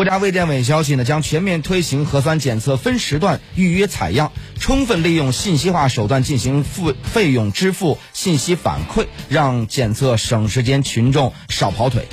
国家卫健委消息呢将全面推行核酸检测分时段预约采样充分利用信息化手段进行付费用支付信息反馈让检测省时间群众少跑腿。